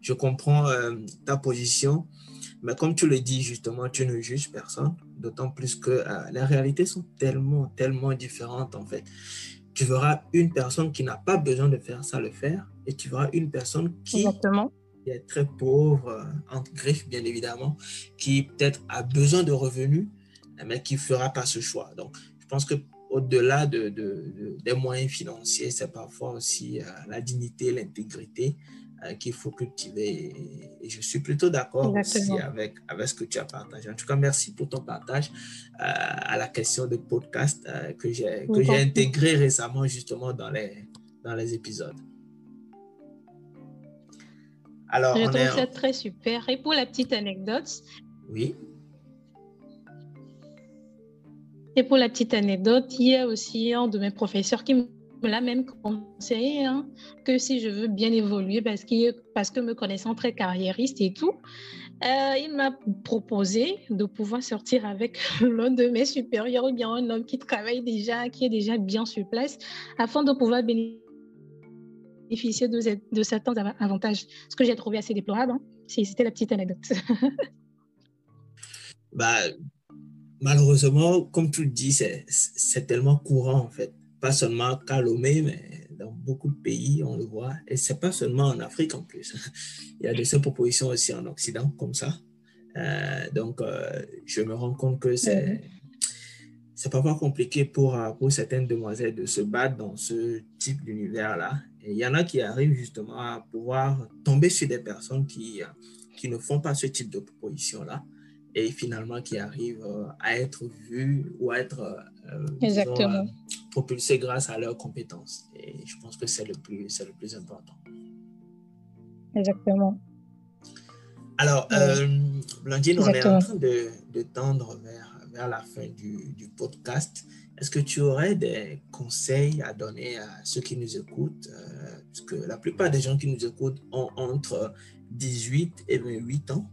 je comprends ta position, mais comme tu le dis justement, tu ne juges personne, d'autant plus que les réalités sont tellement, tellement différentes en fait tu verras une personne qui n'a pas besoin de faire ça le faire et tu verras une personne qui, est très pauvre, euh, entre griffes bien évidemment, qui peut-être a besoin de revenus, mais qui ne fera pas ce choix. Donc, je pense que au-delà de, des moyens financiers, c'est parfois aussi euh, la dignité, l'intégrité euh, qu'il faut cultiver. Et, je suis plutôt d'accord aussi avec, avec ce que tu as partagé. En tout cas, merci pour ton partage euh, à la question de podcast euh, que j'ai intégré récemment justement dans les, dans les épisodes. Alors, je trouve ça très super. Et pour la petite anecdote, oui. Et pour la petite anecdote, il y a aussi un de mes professeurs qui me l'a même conseillé hein, que si je veux bien évoluer, parce, que parce que me connaissant très carriériste et tout, euh, il m'a proposé de pouvoir sortir avec l'un de mes supérieurs ou bien un homme qui travaille déjà, qui est déjà bien sur place, afin de pouvoir bénéficier de, de certains avantages. Ce que j'ai trouvé assez déplorable, hein. c'était la petite anecdote. bah, malheureusement, comme tu le dis, c'est tellement courant en fait. Pas seulement à Lomé, mais dans beaucoup de pays, on le voit. Et c'est pas seulement en Afrique en plus. Il y a de ces propositions aussi en Occident comme ça. Euh, donc, euh, je me rends compte que c'est c'est pas pas compliqué pour, euh, pour certaines demoiselles de se battre dans ce type d'univers-là. Il y en a qui arrivent justement à pouvoir tomber sur des personnes qui, qui ne font pas ce type de proposition-là et finalement qui arrivent à être vues ou à être Exactement propulsés grâce à leurs compétences. Et je pense que c'est le plus, c'est le plus important. Exactement. Alors, euh, Blandine, on est en train de, de tendre vers, vers, la fin du, du podcast. Est-ce que tu aurais des conseils à donner à ceux qui nous écoutent euh, Parce que la plupart des gens qui nous écoutent ont entre 18 et 28 ans,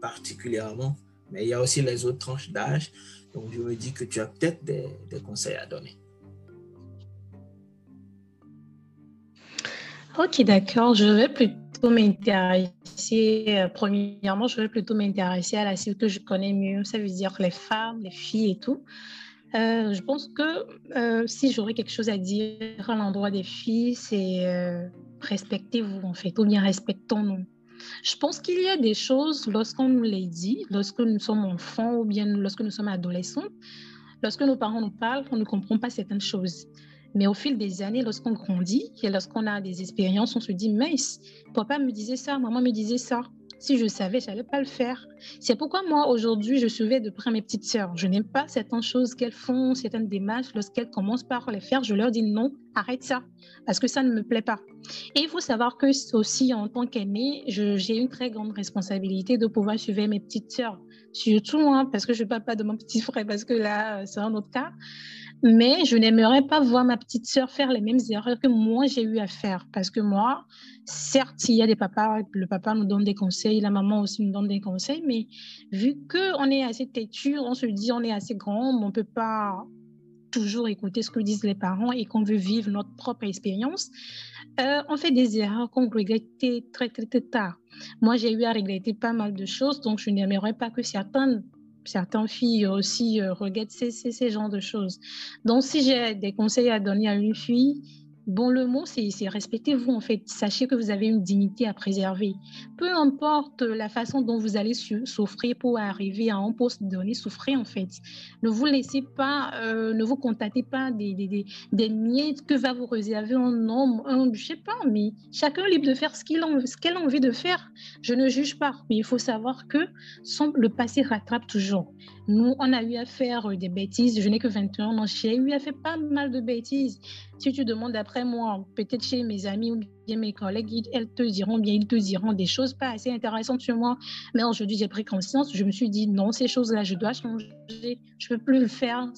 particulièrement. Mais il y a aussi les autres tranches d'âge. Donc, je me dis que tu as peut-être des, conseils à donner. Ok, d'accord. Je vais plutôt m'intéresser, euh, premièrement, je vais plutôt m'intéresser à la cible que je connais mieux, ça veut dire les femmes, les filles et tout. Euh, je pense que euh, si j'aurais quelque chose à dire à l'endroit des filles, c'est respectez-vous en fait, ou bien respectons-nous. Je pense qu'il y a des choses, lorsqu'on nous les dit, lorsque nous sommes enfants ou bien lorsque nous sommes adolescents, lorsque nos parents nous parlent, on ne comprend pas certaines choses. Mais au fil des années, lorsqu'on grandit et lorsqu'on a des expériences, on se dit, mince, papa me disait ça, maman me disait ça. Si je savais, je n'allais pas le faire. C'est pourquoi moi, aujourd'hui, je surveille de près mes petites sœurs. Je n'aime pas certaines choses qu'elles font, certaines démarches. Lorsqu'elles commencent par les faire, je leur dis non, arrête ça, parce que ça ne me plaît pas. Et il faut savoir que aussi, en tant qu'aînée, j'ai une très grande responsabilité de pouvoir suivre mes petites sœurs. Surtout, hein, parce que je ne parle pas de mon petit frère, parce que là, c'est un autre cas. Mais je n'aimerais pas voir ma petite sœur faire les mêmes erreurs que moi j'ai eu à faire. Parce que moi, certes, il y a des papas, le papa nous donne des conseils, la maman aussi nous donne des conseils, mais vu qu'on est assez têtu, on se dit on est assez grand, on ne peut pas toujours écouter ce que disent les parents et qu'on veut vivre notre propre expérience, euh, on fait des erreurs qu'on regrette très, très, très tard. Moi, j'ai eu à regretter pas mal de choses, donc je n'aimerais pas que certaines certaines filles aussi euh, regrettent ces, genres de choses. Donc, si j'ai des conseils à donner à une fille, Bon, le mot, c'est respectez-vous en fait. Sachez que vous avez une dignité à préserver. Peu importe la façon dont vous allez souffrir pour arriver à un poste donné, souffrez en fait. Ne vous laissez pas, euh, ne vous contactez pas des, des, des, miettes que va vous réserver un homme, un, je sais pas, mais chacun est libre de faire ce qu'il qu'elle a envie de faire. Je ne juge pas, mais il faut savoir que le passé rattrape toujours. Nous, on a eu à faire des bêtises. Je n'ai que 21 ans. J'ai eu à faire pas mal de bêtises. Si tu demandes après moi, peut-être chez mes amis ou bien mes collègues, elles te diront bien, ils te diront des choses pas assez intéressantes sur moi. Mais aujourd'hui, j'ai pris conscience. Je me suis dit, non, ces choses-là, je dois changer. Je ne peux plus le faire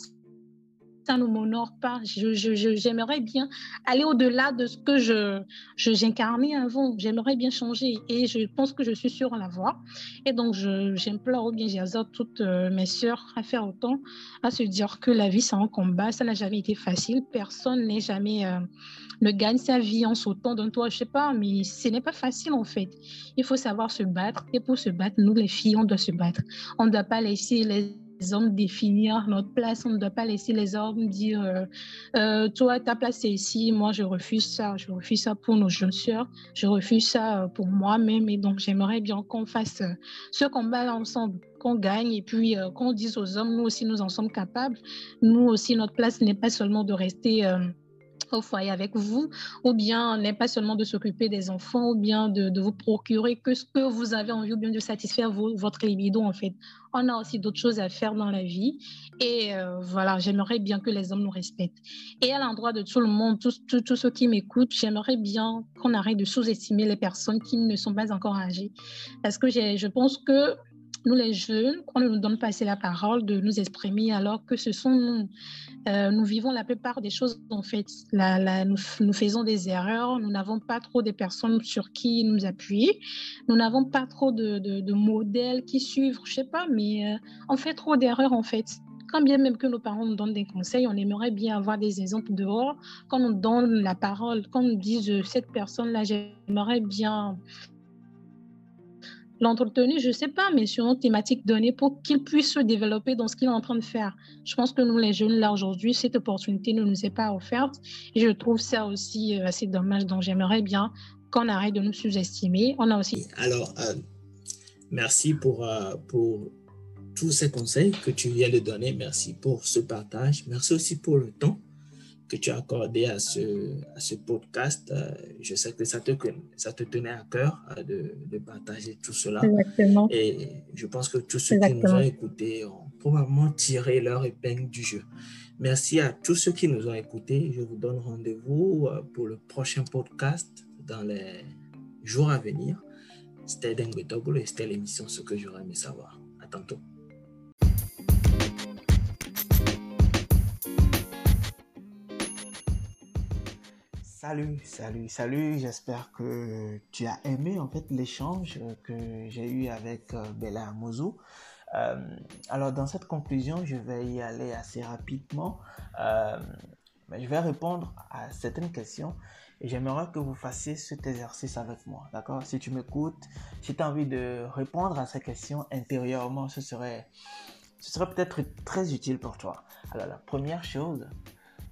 ça ne m'honore pas. J'aimerais bien aller au-delà de ce que je j'incarnais avant. J'aimerais bien changer et je pense que je suis sur la voie. Et donc, j'implore ou bien j'exhorte toutes euh, mes sœurs à faire autant, à se dire que la vie, c'est un combat. Ça n'a jamais été facile. Personne n'est jamais... Euh, ne gagne sa vie en sautant d'un toit, je sais pas, mais ce n'est pas facile en fait. Il faut savoir se battre et pour se battre, nous les filles, on doit se battre. On ne doit pas laisser les hommes définir notre place. On ne doit pas laisser les hommes dire euh, euh, Toi, ta place est ici, moi, je refuse ça. Je refuse ça pour nos jeunes sœurs. Je refuse ça euh, pour moi-même. Et donc, j'aimerais bien qu'on fasse ce combat ensemble, qu'on gagne et puis qu'on dise aux hommes Nous aussi, nous en sommes capables. Nous aussi, notre place n'est pas seulement de rester au foyer avec vous, ou bien n'est pas seulement de s'occuper des enfants, ou bien de, vous procurer que ce que vous avez envie, ou bien de satisfaire votre libido, en fait. On a aussi d'autres choses à faire dans la vie. Et euh, voilà, j'aimerais bien que les hommes nous respectent. Et à l'endroit de tout le monde, tous ceux qui m'écoutent, j'aimerais bien qu'on arrête de sous-estimer les personnes qui ne sont pas encore âgées. Parce que je pense que nous les jeunes, qu'on ne nous donne pas assez la parole de nous exprimer alors que ce sont nous. Euh, nous vivons la plupart des choses en fait. La, nous, nous, faisons des erreurs, nous n'avons pas trop de personnes sur qui nous appuyer, nous n'avons pas trop de, de, modèles qui suivent, je sais pas, mais euh, on fait trop d'erreurs en fait. Quand bien même que nos parents nous donnent des conseils, on aimerait bien avoir des exemples dehors. Quand on donne la parole, quand on dit cette personne-là, j'aimerais bien l'entretenir, je ne sais pas, mais sur une thématique donnée pour qu'il puisse se développer dans ce qu'il est en train de faire. Je pense que nous, les jeunes, là, aujourd'hui, cette opportunité ne nous est pas offerte. Et je trouve ça aussi euh, assez dommage. Donc, j'aimerais bien qu'on arrête de nous sous-estimer. On a aussi... Alors, euh, merci pour, euh, pour tous ces conseils que tu viens de donner. Merci pour ce partage. Merci aussi pour le temps que tu as accordé à ce, à ce podcast. Euh, je sais que ça te, ça te tenait à cœur euh, de, de partager tout cela. Exactement. Et je pense que tous ceux qui nous ont écoutés ont probablement tiré leur épingle du jeu. Merci à tous ceux qui nous ont écoutés. Je vous donne rendez-vous euh, pour le prochain podcast dans les jours à venir. C'était Dengue et c'était l'émission Ce que j'aurais aimé savoir. À tantôt. Salut, salut, salut. J'espère que tu as aimé en fait l'échange que j'ai eu avec euh, Bella Mozou. Euh, alors dans cette conclusion, je vais y aller assez rapidement. Euh, mais je vais répondre à certaines questions et j'aimerais que vous fassiez cet exercice avec moi. D'accord? Si tu m'écoutes, si tu as envie de répondre à ces questions intérieurement, ce serait, ce serait peut-être très utile pour toi. Alors la première chose,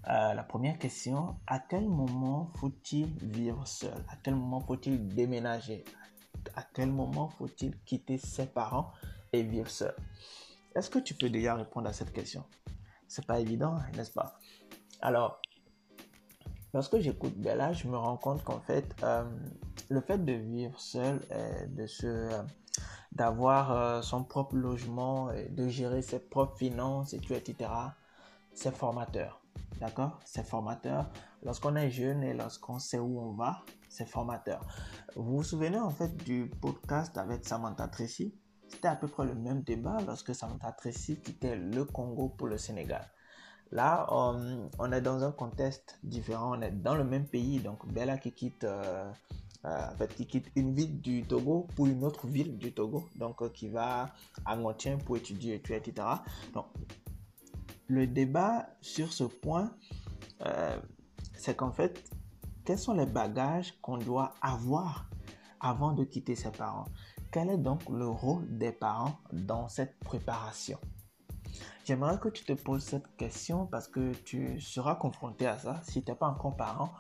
euh, la première question, à quel moment faut-il vivre seul? À quel moment faut-il déménager? À quel moment faut-il quitter ses parents et vivre seul? Est-ce que tu peux déjà répondre à cette question? C'est pas évident, n'est-ce pas? Alors, lorsque j'écoute Bella, je me rends compte qu'en fait, euh, le fait de vivre seul, euh, d'avoir son propre logement, de gérer ses propres finances et tout, etc., c'est formateur. D'accord? C'est formateur. Lorsqu'on est jeune et lorsqu'on sait où on va, c'est formateur. Vous vous souvenez en fait du podcast avec Samantha Tracy? C'était à peu près le même débat lorsque Samantha Tracy quittait le Congo pour le Sénégal. Là, on, est dans un contexte différent. On est dans le même pays. Donc, Bella qui quitte, euh, euh, en fait, qui quitte une ville du Togo pour une autre ville du Togo. Donc, euh, qui va à Montien pour étudier, etc. Donc, le débat sur ce point, euh, c'est qu'en fait, quels sont les bagages qu'on doit avoir avant de quitter ses parents? Quel est donc le rôle des parents dans cette préparation? J'aimerais que tu te poses cette question parce que tu seras confronté à ça. Si tu n'es pas encore parent,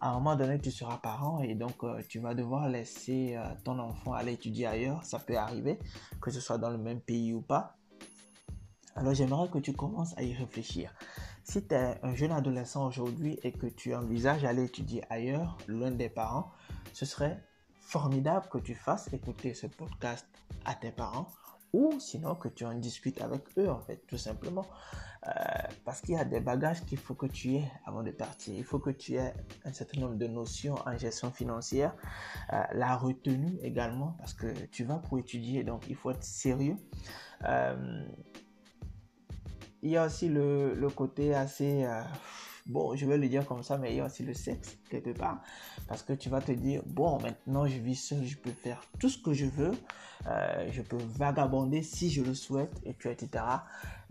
à un moment donné, tu seras parent et donc euh, tu vas devoir laisser euh, ton enfant aller étudier ailleurs. Ça peut arriver, que ce soit dans le même pays ou pas. Alors j'aimerais que tu commences à y réfléchir. Si tu es un jeune adolescent aujourd'hui et que tu envisages aller étudier ailleurs, loin des parents, ce serait formidable que tu fasses écouter ce podcast à tes parents ou sinon que tu en discutes avec eux en fait tout simplement. Euh, parce qu'il y a des bagages qu'il faut que tu aies avant de partir. Il faut que tu aies un certain nombre de notions en gestion financière euh, la retenue également parce que tu vas pour étudier donc il faut être sérieux. Euh, il y a aussi le, le côté assez... Euh, bon, je vais le dire comme ça, mais il y a aussi le sexe, quelque part. Parce que tu vas te dire, bon, maintenant je vis seul, je peux faire tout ce que je veux. Euh, je peux vagabonder si je le souhaite, et puis, etc.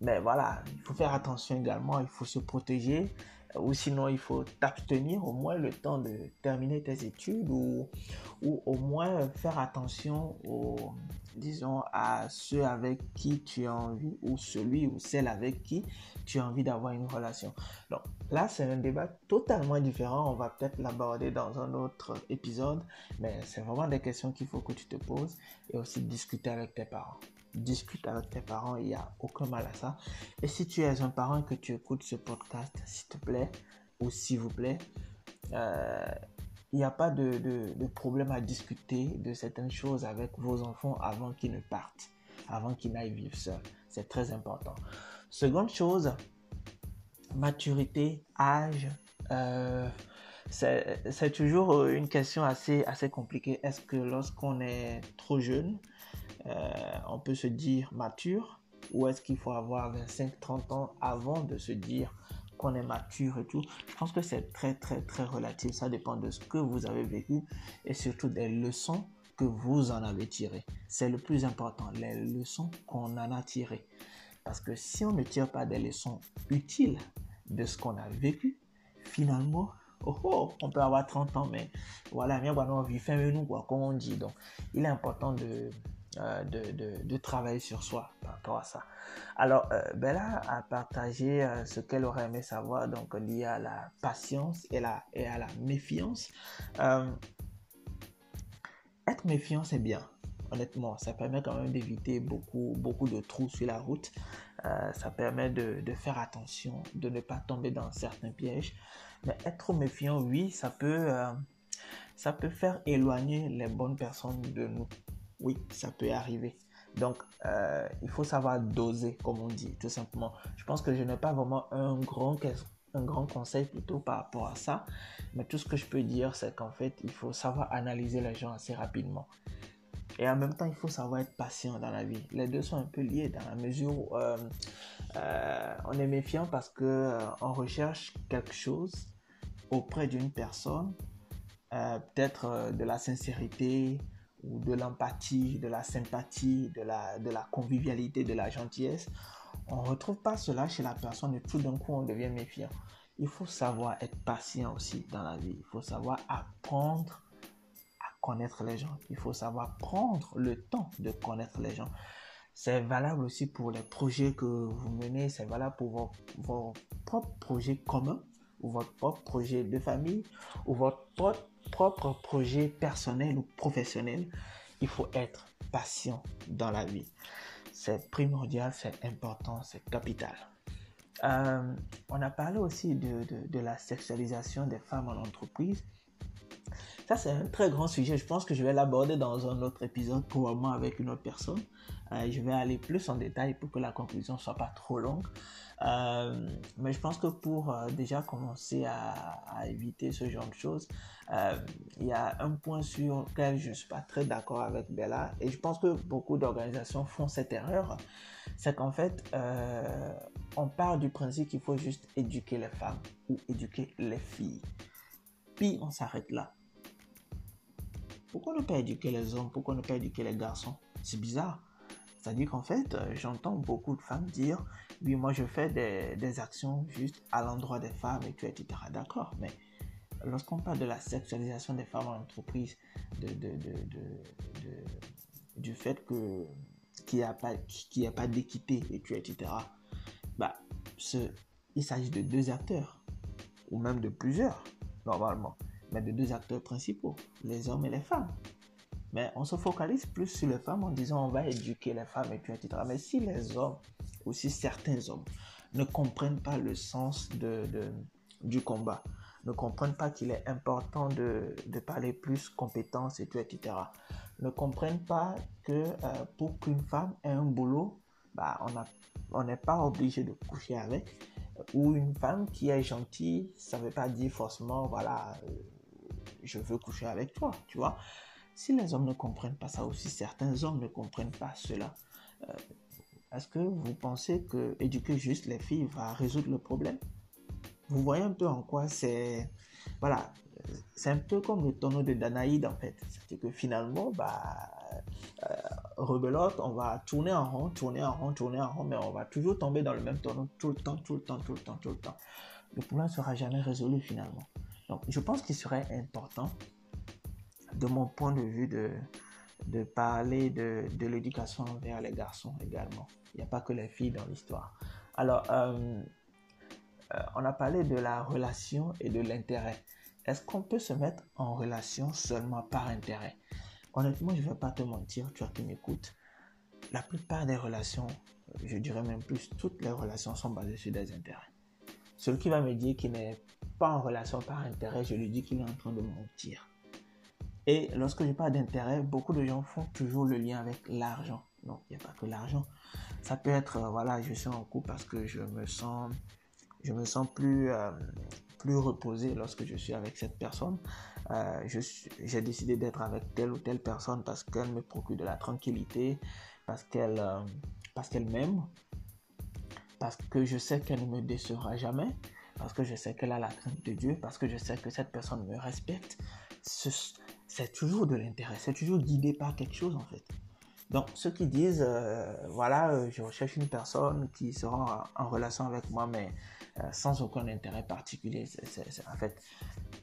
Mais voilà, il faut faire attention également, il faut se protéger ou sinon il faut t'abstenir au moins le temps de terminer tes études ou, au moins faire attention disons, à ceux avec qui tu as envie ou celui ou celle avec qui tu as envie d'avoir une relation. Donc là, c'est un débat totalement différent. On va peut-être l'aborder dans un autre épisode, mais c'est vraiment des questions qu'il faut que tu te poses et aussi discuter avec tes parents discute avec tes parents, il n'y a aucun mal à ça. Et si tu es un parent et que tu écoutes ce podcast, s'il te plaît, ou s'il vous plaît, euh, il n'y a pas de, problème à discuter de certaines choses avec vos enfants avant qu'ils ne partent, avant qu'ils n'aillent vivre seuls. C'est très important. Seconde chose, maturité, âge. Euh, c'est toujours une question assez, assez compliquée. Est-ce que lorsqu'on est trop jeune, on peut se dire mature ou est-ce qu'il faut avoir 25-30 ans avant de se dire qu'on est mature et tout? Je pense que c'est très, très, très relatif. Ça dépend de ce que vous avez vécu et surtout des leçons que vous en avez tirées. C'est le plus important, les leçons qu'on en a tirées. Parce que si on ne tire pas des leçons utiles de ce qu'on a vécu, finalement, oh, oh, on peut avoir 30 ans, mais voilà, bien, on vit fin nous, quoi, comme on dit. Donc, il est important de, euh, de, de, travailler sur soi par rapport à ça. Alors, euh, Bella a partagé euh, ce qu'elle aurait aimé savoir, donc lié à la patience et, la, et à la méfiance. être méfiant, c'est bien. Honnêtement, ça permet quand même d'éviter beaucoup, beaucoup de trous sur la route. ça permet de, de, faire attention, de ne pas tomber dans certains pièges. Mais être méfiant, oui, ça peut, ça peut faire éloigner les bonnes personnes de nous. Oui, ça peut arriver. Donc, euh, il faut savoir doser, comme on dit, tout simplement. Je pense que je n'ai pas vraiment un grand, un grand conseil plutôt par rapport à ça. Mais tout ce que je peux dire, c'est qu'en fait, il faut savoir analyser les gens assez rapidement. Et en même temps, il faut savoir être patient dans la vie. Les deux sont un peu liés dans la mesure où euh, euh, on est méfiant parce que on recherche quelque chose auprès d'une personne, peut-être de la sincérité, ou de l'empathie, de la sympathie, de la, de la convivialité, de la gentillesse, on ne retrouve pas cela chez la personne et tout d'un coup on devient méfiant. Il faut savoir être patient aussi dans la vie. Il faut savoir apprendre à connaître les gens. Il faut savoir prendre le temps de connaître les gens. C'est valable aussi pour les projets que vous menez. C'est valable pour vos, vos propres projets communs ou votre propre projet de famille ou votre propre propre projet personnel ou professionnel, il faut être patient dans la vie. C'est primordial, c'est important, c'est capital. Euh, on a parlé aussi de, de, la sexualisation des femmes en entreprise. Ça, c'est un très grand sujet. Je pense que je vais l'aborder dans un autre épisode, probablement avec une autre personne. Euh, je vais aller plus en détail pour que la conclusion soit pas trop longue. Euh, mais je pense que pour euh, déjà commencer à, éviter ce genre de choses, il y a un point sur lequel je ne suis pas très d'accord avec Bella et je pense que beaucoup d'organisations font cette erreur, c'est qu'en fait, on part du principe qu'il faut juste éduquer les femmes ou éduquer les filles. Puis on s'arrête là. Pourquoi ne pas éduquer les hommes? Pourquoi ne pas éduquer les garçons? C'est bizarre. C'est-à-dire qu'en fait, euh, j'entends beaucoup de femmes dire, oui, moi je fais des, actions juste à l'endroit des femmes et tout, etc. D'accord, mais lorsqu'on parle de la sexualisation des femmes en entreprise, du fait que qu'il n'y a pas, d'équité et tout, etc. Bah, il s'agit de deux acteurs, ou même de plusieurs, normalement, mais de deux acteurs principaux, les hommes et les femmes. Mais on se focalise plus sur les femmes en disant on va éduquer les femmes et tout, etc. Mais si les hommes, ou si certains hommes, ne comprennent pas le sens de, du combat, ne comprennent pas qu'il est important de, de, parler plus compétences et tout, etc. Ne comprennent pas que euh, pour qu'une femme ait un boulot, bah, on n'est on pas obligé de coucher avec. Ou une femme qui est gentille, ça ne veut pas dire forcément, voilà, euh, je veux coucher avec toi, tu vois. Si les hommes ne comprennent pas ça aussi, certains hommes ne comprennent pas cela. Euh, est-ce que vous pensez que éduquer juste les filles va résoudre le problème? Vous voyez un peu en quoi c'est... Voilà, c'est un peu comme le tonneau de Danaïde en fait. C'est que finalement, bah, euh, rebelote, on va tourner en rond, tourner en rond, tourner en rond, mais on va toujours tomber dans le même tonneau tout le temps, tout le temps, tout le temps, tout le temps. Le problème ne sera jamais résolu finalement. Donc, je pense qu'il serait important de mon point de vue, de, de parler de, de l'éducation vers les garçons également. Il n'y a pas que les filles dans l'histoire. Alors, euh, euh, on a parlé de la relation et de l'intérêt. Est-ce qu'on peut se mettre en relation seulement par intérêt? Honnêtement, je ne vais pas te mentir, tu as qui m'écoutes. La plupart des relations, je dirais même plus, toutes les relations sont basées sur des intérêts. Celui qui va me dire qu'il n'est pas en relation par intérêt, je lui dis qu'il est en train de mentir. Et lorsque je parle d'intérêt, beaucoup de gens font toujours le lien avec l'argent. Non, il n'y a pas que l'argent. Ça peut être, euh, voilà, je suis en couple parce que je me sens, je me sens plus, euh, plus reposé lorsque je suis avec cette personne. Euh, j'ai décidé d'être avec telle ou telle personne parce qu'elle me procure de la tranquillité, parce qu'elle euh, parce qu'elle m'aime, parce que je sais qu'elle ne me décevra jamais, parce que je sais qu'elle a la crainte de Dieu, parce que je sais que cette personne me respecte. C'est toujours de l'intérêt, c'est toujours guidé par quelque chose en fait. Donc, ceux qui disent, euh, voilà, euh, je recherche une personne qui sera en, relation avec moi, mais euh, sans aucun intérêt particulier, en fait,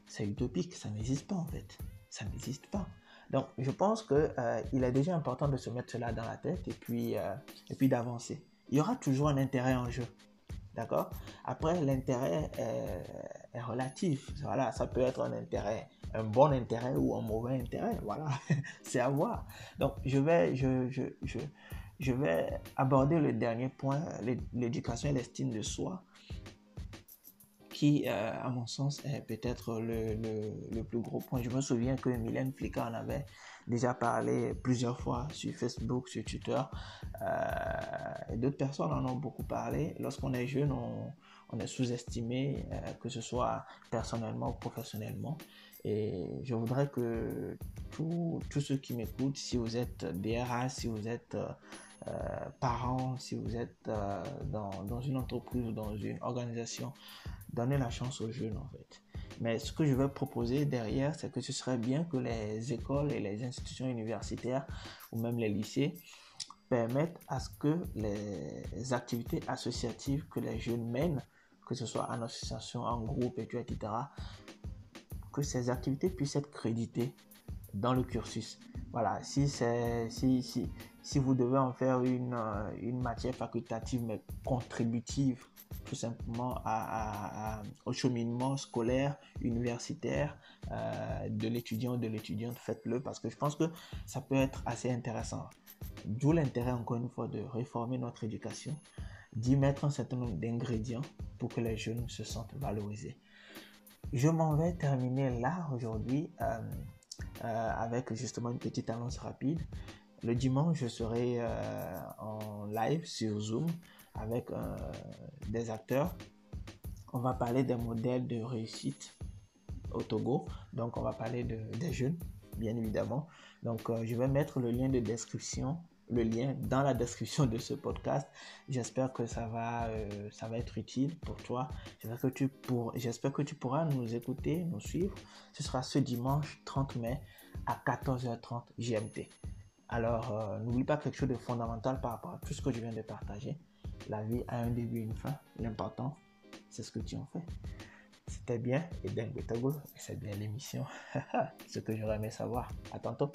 c'est utopique, ça n'existe pas en fait. Ça n'existe pas. Donc, je pense qu'il est déjà important de se mettre cela dans la tête et puis, et puis d'avancer. Il y aura toujours un intérêt en jeu. D'accord? Après, l'intérêt est, relatif. Voilà, ça peut être un intérêt, un bon intérêt ou un mauvais intérêt. Voilà, c'est à voir. Donc, je vais, je, je, je, je vais aborder le dernier point, l'éducation et l'estime de soi qui, euh, à mon sens, est peut-être le, le, le, plus gros point. Je me souviens que Mylène Flicker en avait déjà parlé plusieurs fois sur Facebook, sur Twitter. Euh, D'autres personnes en ont beaucoup parlé. Lorsqu'on est jeune, on, est sous-estimé, euh, que ce soit personnellement ou professionnellement. Et je voudrais que tous ceux qui m'écoutent, si vous êtes DRH, si vous êtes euh, parent, si vous êtes dans, dans, une entreprise ou dans une organisation, donnez la chance aux jeunes en fait. Mais ce que je vais proposer derrière, c'est que ce serait bien que les écoles et les institutions universitaires ou même les lycées permettent à ce que les activités associatives que les jeunes mènent, que ce soit en association, en groupe, etc., que ces activités puissent être créditées dans le cursus. Voilà, si, si, si, si vous devez en faire une, une matière facultative mais contributive tout simplement au cheminement scolaire, universitaire euh, de l'étudiant ou de l'étudiante, faites-le parce que je pense que ça peut être assez intéressant. D'où l'intérêt, encore une fois, de réformer notre éducation, d'y mettre un certain nombre d'ingrédients pour que les jeunes se sentent valorisés. Je m'en vais terminer là aujourd'hui euh, euh, avec justement une petite annonce rapide. Le dimanche, je serai en live sur Zoom avec euh, des acteurs. On va parler des modèles de réussite au Togo. Donc, on va parler de, des jeunes, bien évidemment. Donc, euh, je vais mettre le lien de description, le lien dans la description de ce podcast. J'espère que ça va, euh, ça va être utile pour toi. J'espère que, tu pour, j'espère que tu pourras nous écouter, nous suivre. Ce sera ce dimanche 30 mai à 14h30 GMT. Alors, n'oublie pas quelque chose de fondamental par rapport à tout ce que je viens de partager la vie a un début et une fin. L'important, c'est ce que tu en fais. C'était bien et c'est bien l'émission. ce que j'aurais aimé savoir. À tantôt.